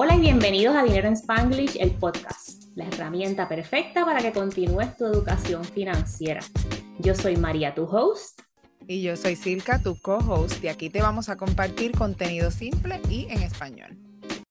Hola y bienvenidos a Dinero en Spanglish, el podcast, la herramienta perfecta para que continúes tu educación financiera. Yo soy María, tu host. Y yo soy Silka, tu co-host, y aquí te vamos a compartir contenido simple y en español.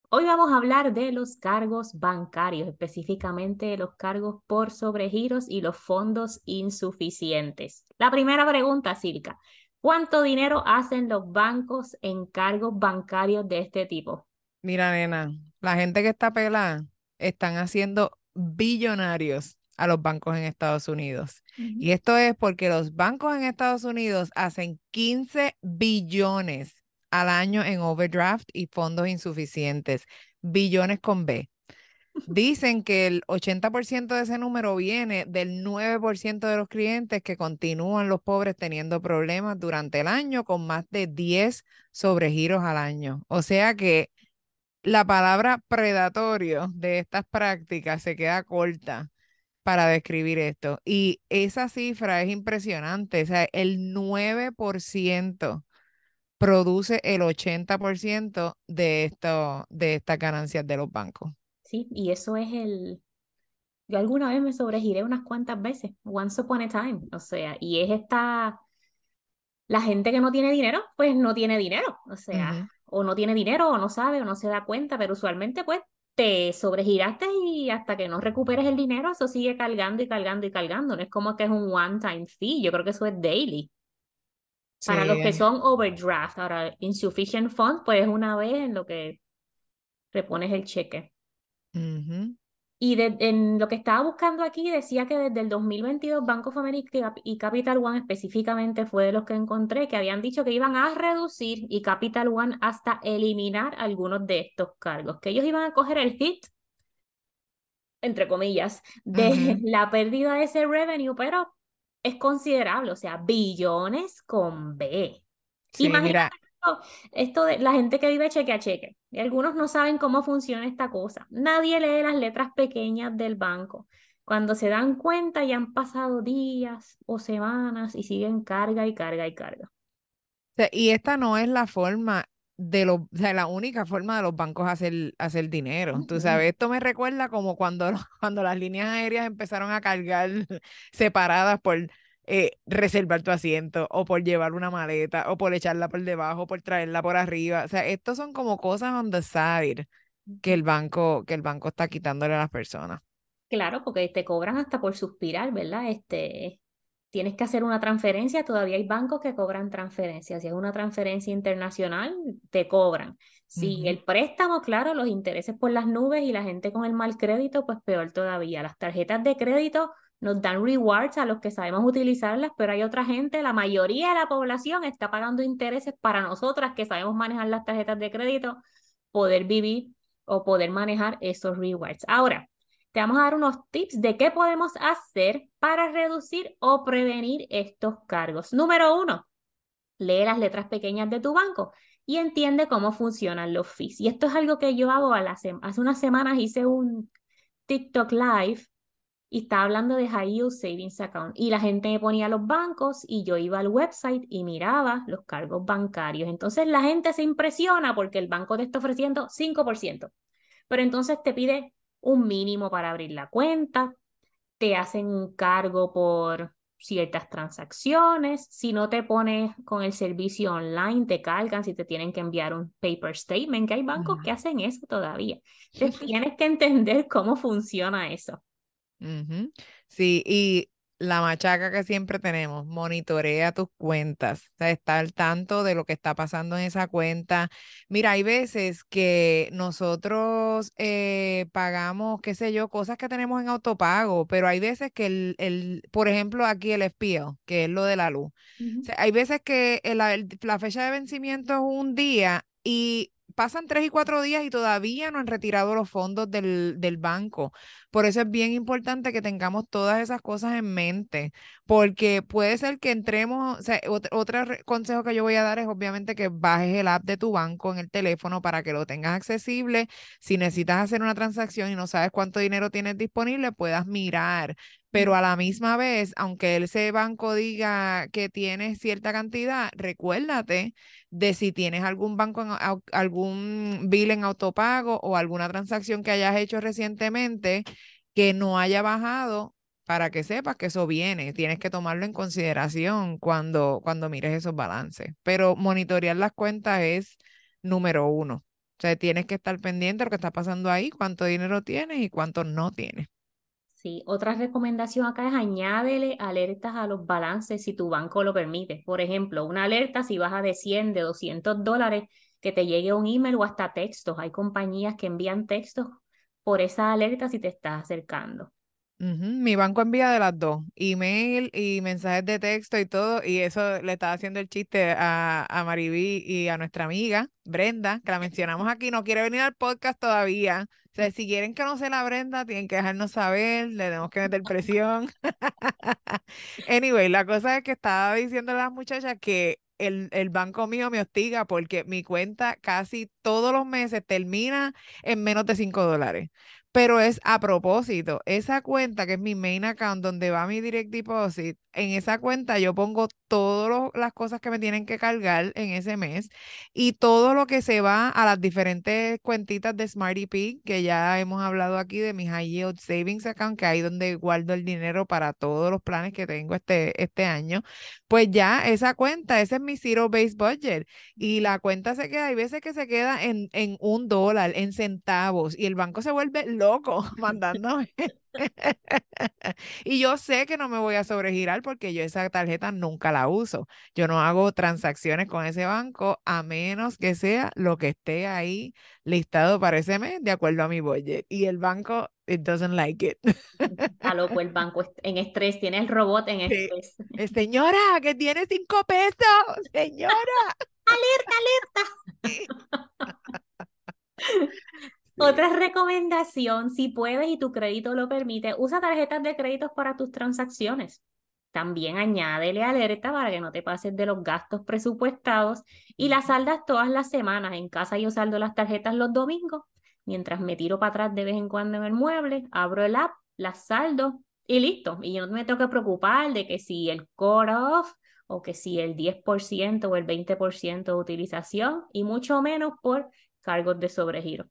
Hoy vamos a hablar de los cargos bancarios, específicamente los cargos por sobregiros y los fondos insuficientes. La primera pregunta, Silka, ¿cuánto dinero hacen los bancos en cargos bancarios de este tipo? Mira, nena, la gente que está pelada están haciendo billonarios a los bancos en Estados Unidos. Y esto es porque los bancos en Estados Unidos hacen 15 billones al año en overdraft y fondos insuficientes, billones con B. Dicen que el 80% de ese número viene del 9% de los clientes que continúan los pobres teniendo problemas durante el año con más de 10 sobregiros al año. O sea que la palabra predatorio de estas prácticas se queda corta para describir esto. Y esa cifra es impresionante. O sea, el 9% produce el 80% de, esto, de estas ganancias de los bancos. Sí, y eso es el... Yo alguna vez me sobregiré unas cuantas veces, once upon a time, o sea, y es esta... La gente que no tiene dinero, pues no tiene dinero, o sea, o no tiene dinero, o no sabe, o no se da cuenta, pero usualmente pues te sobregiraste y hasta que no recuperes el dinero, eso sigue cargando y cargando y cargando. No es como que es un one-time fee, yo creo que eso es daily. Para los que son overdraft, ahora insufficient funds, pues es una vez en lo que repones el cheque. Y en lo que estaba buscando aquí decía que desde el 2022 Banco of America y Capital One específicamente fue de los que encontré que habían dicho que iban a reducir y Capital One hasta eliminar algunos de estos cargos, que ellos iban a coger el hit, entre comillas, de la pérdida de ese revenue, pero es considerable, o sea, billones con B. Sí, mira esto de la gente que vive cheque a cheque. Y algunos no saben cómo funciona esta cosa. Nadie lee las letras pequeñas del banco. Cuando se dan cuenta ya han pasado días o semanas y siguen carga y carga y carga. y esta no es la forma de los, o sea, la única forma de los bancos hacer, hacer dinero. Tú sabes, esto me recuerda como cuando, cuando las líneas aéreas empezaron a cargar separadas por eh, reservar tu asiento o por llevar una maleta o por echarla por debajo, por traerla por arriba. O sea, estos son como cosas on the side que el banco, que el banco está quitándole a las personas. Claro, porque te cobran hasta por suspirar, ¿verdad? Este, tienes que hacer una transferencia, todavía hay bancos que cobran transferencias. Si es una transferencia internacional, te cobran. Si el préstamo, claro, los intereses por las nubes y la gente con el mal crédito, pues peor todavía. Las tarjetas de crédito nos dan rewards a los que sabemos utilizarlas, pero hay otra gente, la mayoría de la población está pagando intereses para nosotras que sabemos manejar las tarjetas de crédito, poder vivir o poder manejar esos rewards. Ahora, te vamos a dar unos tips de qué podemos hacer para reducir o prevenir estos cargos. Número uno, lee las letras pequeñas de tu banco y entiende cómo funcionan los fees. Y esto es algo que yo hago a la hace unas semanas hice un TikTok Live y estaba hablando de High Yield Savings Account y la gente me ponía los bancos y yo iba al website y miraba los cargos bancarios. Entonces la gente se impresiona porque el banco te está ofreciendo 5%, pero entonces te pide un mínimo para abrir la cuenta, te hacen un cargo por ciertas transacciones, si no te pones con el servicio online, te cargan si te tienen que enviar un paper statement, que hay bancos que hacen eso todavía. Entonces tienes que entender cómo funciona eso. Sí, y la machaca que siempre tenemos, monitorea tus cuentas, o sea, está al tanto de lo que está pasando en esa cuenta. Mira, hay veces que nosotros eh, pagamos, qué sé yo, cosas que tenemos en autopago, pero hay veces que el, el por ejemplo, aquí el espío, que es lo de la luz. hay veces que la fecha de vencimiento es un día y pasan tres y cuatro días y todavía no han retirado los fondos del, del, banco. Por eso es bien importante que tengamos todas esas cosas en mente, porque puede ser que entremos, o sea, otro, consejo que yo voy a dar es obviamente que bajes el app de tu banco en el teléfono para que lo tengas accesible. Si necesitas hacer una transacción y no sabes cuánto dinero tienes disponible, puedas mirar pero a la misma vez, aunque ese banco diga que tienes cierta cantidad, recuérdate de si tienes algún banco, en, algún bill en autopago o alguna transacción que hayas hecho recientemente que no haya bajado para que sepas que eso viene. Tienes que tomarlo en consideración cuando, cuando mires esos balances. Pero monitorear las cuentas es número uno. O sea, tienes que estar pendiente de lo que está pasando ahí, cuánto dinero tienes y cuánto no tienes. Sí, otra recomendación acá es añádele alertas a los balances si tu banco lo permite. Por ejemplo, una alerta si baja de 100, de 200 dólares, que te llegue un email o hasta textos. Hay compañías que envían textos por esa alerta si te estás acercando. Mi banco envía de las dos, email y mensajes de texto y todo, y eso le estaba haciendo el chiste a, a Maribí y a nuestra amiga Brenda, que la mencionamos aquí, no quiere venir al podcast todavía. Sea, si quieren conocer a Brenda, tienen que dejarnos saber, le tenemos que meter presión. anyway, la cosa es que estaba diciendo a las muchachas que el, el, banco mío me hostiga porque mi cuenta casi todos los meses termina en menos de 5 dólares pero es a propósito. Esa cuenta que es mi main account donde va mi direct deposit, en esa cuenta yo pongo todas las cosas que me tienen que cargar en ese mes y todo lo que se va a las diferentes cuentitas de Smarty Pig, que ya hemos hablado aquí de mi High Yield Savings Account, que ahí donde guardo el dinero para todos los planes que tengo este, este año, pues ya esa cuenta, ese es mi Zero Base Budget y la cuenta se queda, hay veces que se queda en, en un dólar, en centavos y el banco se vuelve loco mandándome. y yo sé que no me voy a sobregirar porque yo esa tarjeta nunca la uso. Yo no hago transacciones con ese banco a menos que sea lo que esté ahí listado para ese mes de acuerdo a mi budget. Y el banco, it doesn't like it. A loco, el banco en estrés, tiene el robot en estrés. Eh, señora, que tiene cinco pesos, señora. alerta, alerta. Otra recomendación, si puedes y tu crédito lo permite, usa tarjetas de créditos para tus transacciones. También añádele alerta para que no te pases de los gastos presupuestados y las saldas todas las semanas. En casa yo saldo las tarjetas los domingos, mientras me tiro para atrás de vez en cuando en el mueble, abro el app, las saldo y listo. Y yo no me tengo que preocupar de que si el core off o que si el 10% o el 20% de utilización y mucho menos por cargos de sobregiro.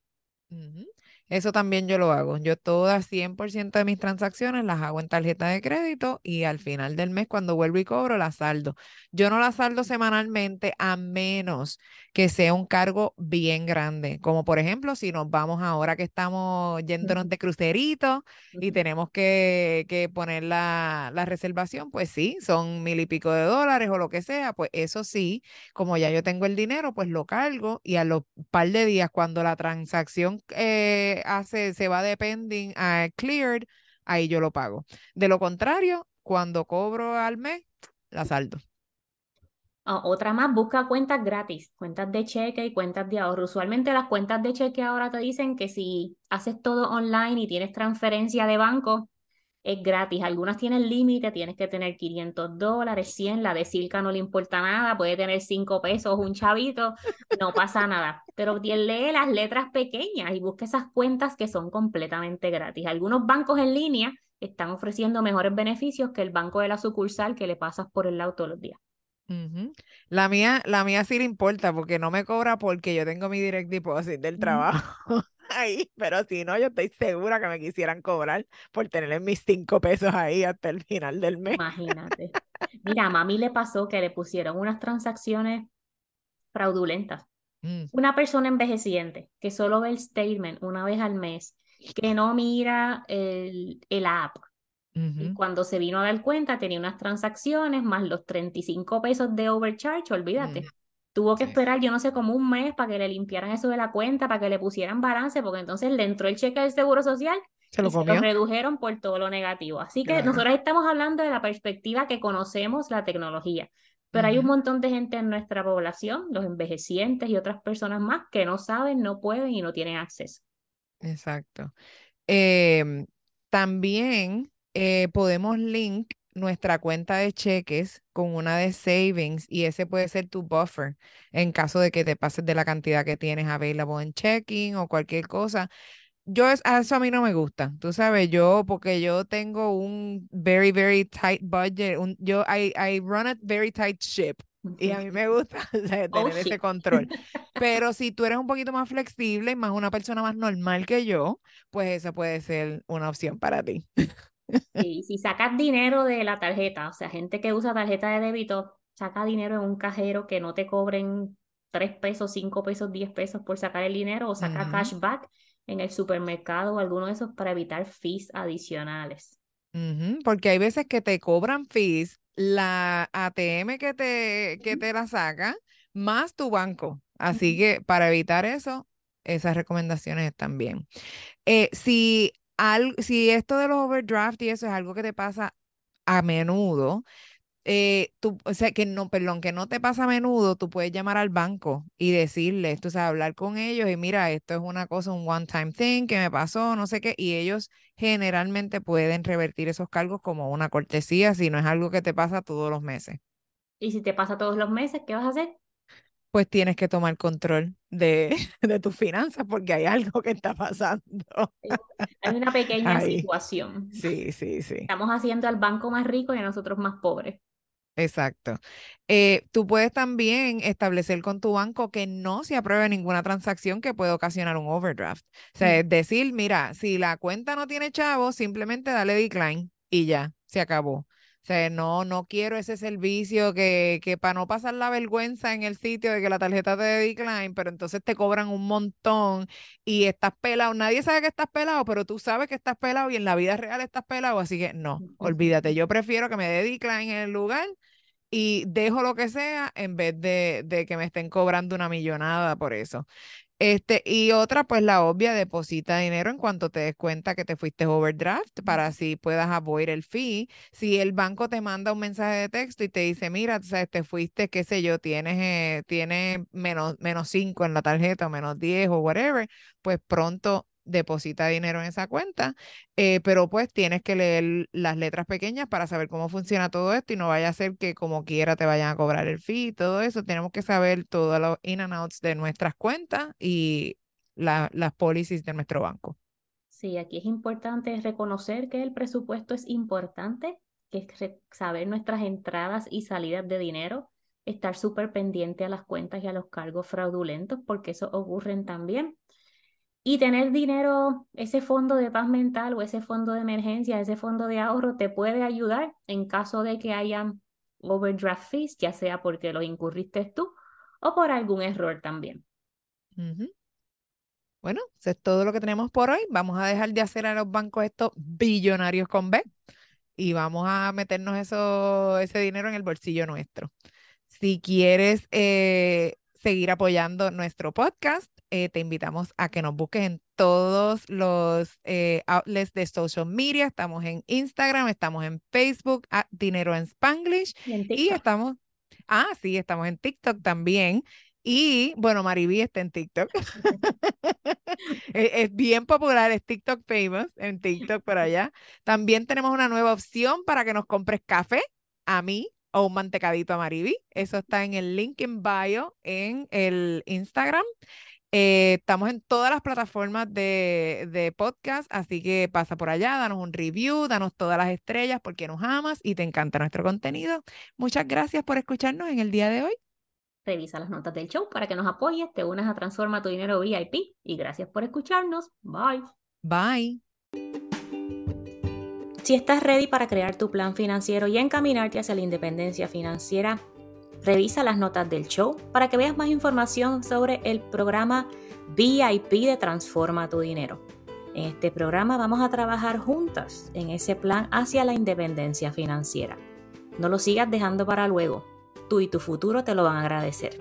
Mm-hmm. Eso también yo lo hago. Yo todas 100% de mis transacciones las hago en tarjeta de crédito y al final del mes cuando vuelvo y cobro las saldo. Yo no las saldo semanalmente a menos que sea un cargo bien grande, como por ejemplo si nos vamos ahora que estamos yéndonos de crucerito y tenemos que, que poner la, la reservación, pues sí, son mil y pico de dólares o lo que sea, pues eso sí, como ya yo tengo el dinero, pues lo cargo y a los par de días cuando la transacción... Eh, hace, se va de pending a cleared, ahí yo lo pago. De lo contrario, cuando cobro al mes, la saldo. Ah, otra más, busca cuentas gratis, cuentas de cheque y cuentas de ahorro. Usualmente las cuentas de cheque ahora te dicen que si haces todo online y tienes transferencia de banco, es gratis. Algunas tienen límite, tienes que tener 500 dólares, 100, la de Silca no le importa nada, puede tener 5 pesos, un chavito, no pasa nada. Pero lee las letras pequeñas y busca esas cuentas que son completamente gratis. Algunos bancos en línea están ofreciendo mejores beneficios que el banco de la sucursal que le pasas por el lado todos los días. La mía, la mía sí le importa porque no me cobra porque yo tengo mi direct deposit del trabajo ahí, pero si no, yo estoy segura que me quisieran cobrar por tener mis cinco pesos ahí hasta el final del mes. Imagínate. Mira, a mami le pasó que le pusieron unas transacciones fraudulentas. Mm. Una persona envejeciente que solo ve el statement una vez al mes, que no mira el, el app, y cuando se vino a dar cuenta, tenía unas transacciones más los 35 pesos de overcharge, olvídate. Mm. Tuvo que esperar, yo no sé, como un mes para que le limpiaran eso de la cuenta, para que le pusieran balance, porque entonces le entró el cheque del Seguro Social se lo, y se lo redujeron por todo lo negativo. Así que nosotros estamos hablando de la perspectiva que conocemos la tecnología. Pero hay un montón de gente en nuestra población, los envejecientes y otras personas más, que no saben, no pueden y no tienen acceso. Exacto. Em, también eh, podemos link nuestra cuenta de cheques con una de savings y ese puede ser tu buffer en caso de que te pases de la cantidad que tienes available en checking o cualquier cosa. yo es, eso a mí no me gusta, tú sabes, yo, porque yo tengo un very, very tight budget, un, yo, I, I run a very tight ship. Y a mí me gusta tener oh, ese control. Pero si tú eres un poquito más flexible y más una persona más normal que yo, pues esa puede ser una opción para ti. Y si sacas dinero de la tarjeta, o sea, gente que usa tarjeta de débito, saca dinero en un cajero que no te cobren 3 pesos, 5 pesos, 10 pesos por sacar el dinero o saca cashback en el supermercado o alguno de esos para evitar fees adicionales. porque hay veces que te cobran fees la ATM que te, que te la saca más tu banco. Así que para evitar eso, esas recomendaciones bien. Eh, si, si esto de los overdraft y eso es algo que te pasa a menudo, eh, tú, o sea, que no, no te pasa a menudo, tú puedes llamar al banco y decirles, tú sabes, hablar con ellos y mira, esto es una cosa, un one time thing que me pasó, no sé qué, y ellos generalmente pueden revertir esos cargos como una cortesía si no es algo que te pasa todos los meses. ¿Y si te pasa todos los meses, qué vas a hacer? Pues tienes que tomar control de, de tus finanzas porque hay algo que está pasando. Hay una pequeña situación. Sí, sí, sí. Estamos haciendo al banco más rico y a nosotros más pobres. Exacto. Eh, tú puedes también establecer con tu banco que no se apruebe ninguna transacción que pueda ocasionar un overdraft. O sea, es decir, mira, si la cuenta no tiene chavo, simplemente dale decline y ya, se acabó. O sea, no, no quiero ese servicio que, que para no pasar la vergüenza en el sitio de que la tarjeta te de decline, pero entonces te cobran un montón y estás pelado. Nadie sabe que estás pelado, pero tú sabes que estás pelado y en la vida real estás pelado, así que no, olvídate. Yo prefiero que me dé decline en el lugar y dejo lo que sea en vez de, de, que me estén cobrando una millonada por eso. Este, y otra, pues la obvia, deposita dinero en cuanto te des cuenta que te fuiste overdraft para así puedas avoid el fee. Si el banco te manda un mensaje de texto y te dice, mira, sabes, te fuiste, qué sé yo, tienes, eh, tienes menos, menos 5 en la tarjeta o menos 10 o whatever, pues pronto deposita dinero en esa cuenta, eh, pero pues tienes que leer las letras pequeñas para saber cómo funciona todo esto y no vaya a ser que como quiera te vayan a cobrar el fee y todo eso. Tenemos que saber todos los in and outs de nuestras cuentas y las policies de nuestro banco. Sí, aquí es importante reconocer que el presupuesto es importante, que es saber nuestras entradas y salidas de dinero, estar súper pendiente a las cuentas y a los cargos fraudulentos, porque eso ocurren también. Y tener dinero, ese fondo de paz mental o ese fondo de emergencia, ese fondo de ahorro te puede ayudar en caso de que hayan overdraft fees, ya sea porque lo incurriste tú o por algún error también. Bueno, eso es todo lo que tenemos por hoy. Vamos a dejar de hacer a los bancos estos billonarios con B y vamos a meternos eso, ese dinero en el bolsillo nuestro. Si quieres eh, seguir apoyando nuestro podcast, eh, te invitamos a que nos busques en todos los eh, outlets de social media. Estamos en Instagram, estamos en Facebook, Dinero en Spanglish. Y, estamos, ah, sí, estamos en TikTok también. Y bueno, Mariví está en TikTok. es, es, bien popular, es TikTok famous en TikTok por allá. También tenemos una nueva opción para que nos compres café a mí o un mantecadito a Mariví. Eso está en el link en bio en el Instagram. Eh, estamos en todas las plataformas de, de, podcast, así que pasa por allá, danos un review, danos todas las estrellas porque nos amas y te encanta nuestro contenido. Muchas gracias por escucharnos en el día de hoy. Revisa las notas del show para que nos apoyes, te unas a Transforma tu Dinero VIP y gracias por escucharnos. Bye. Bye. Si estás ready para crear tu plan financiero y encaminarte hacia la independencia financiera, Revisa las notas del show para que veas más información sobre el programa VIP de Transforma tu Dinero. En este programa vamos a trabajar juntas en ese plan hacia la independencia financiera. No lo sigas dejando para luego. Tú y tu futuro te lo van a agradecer.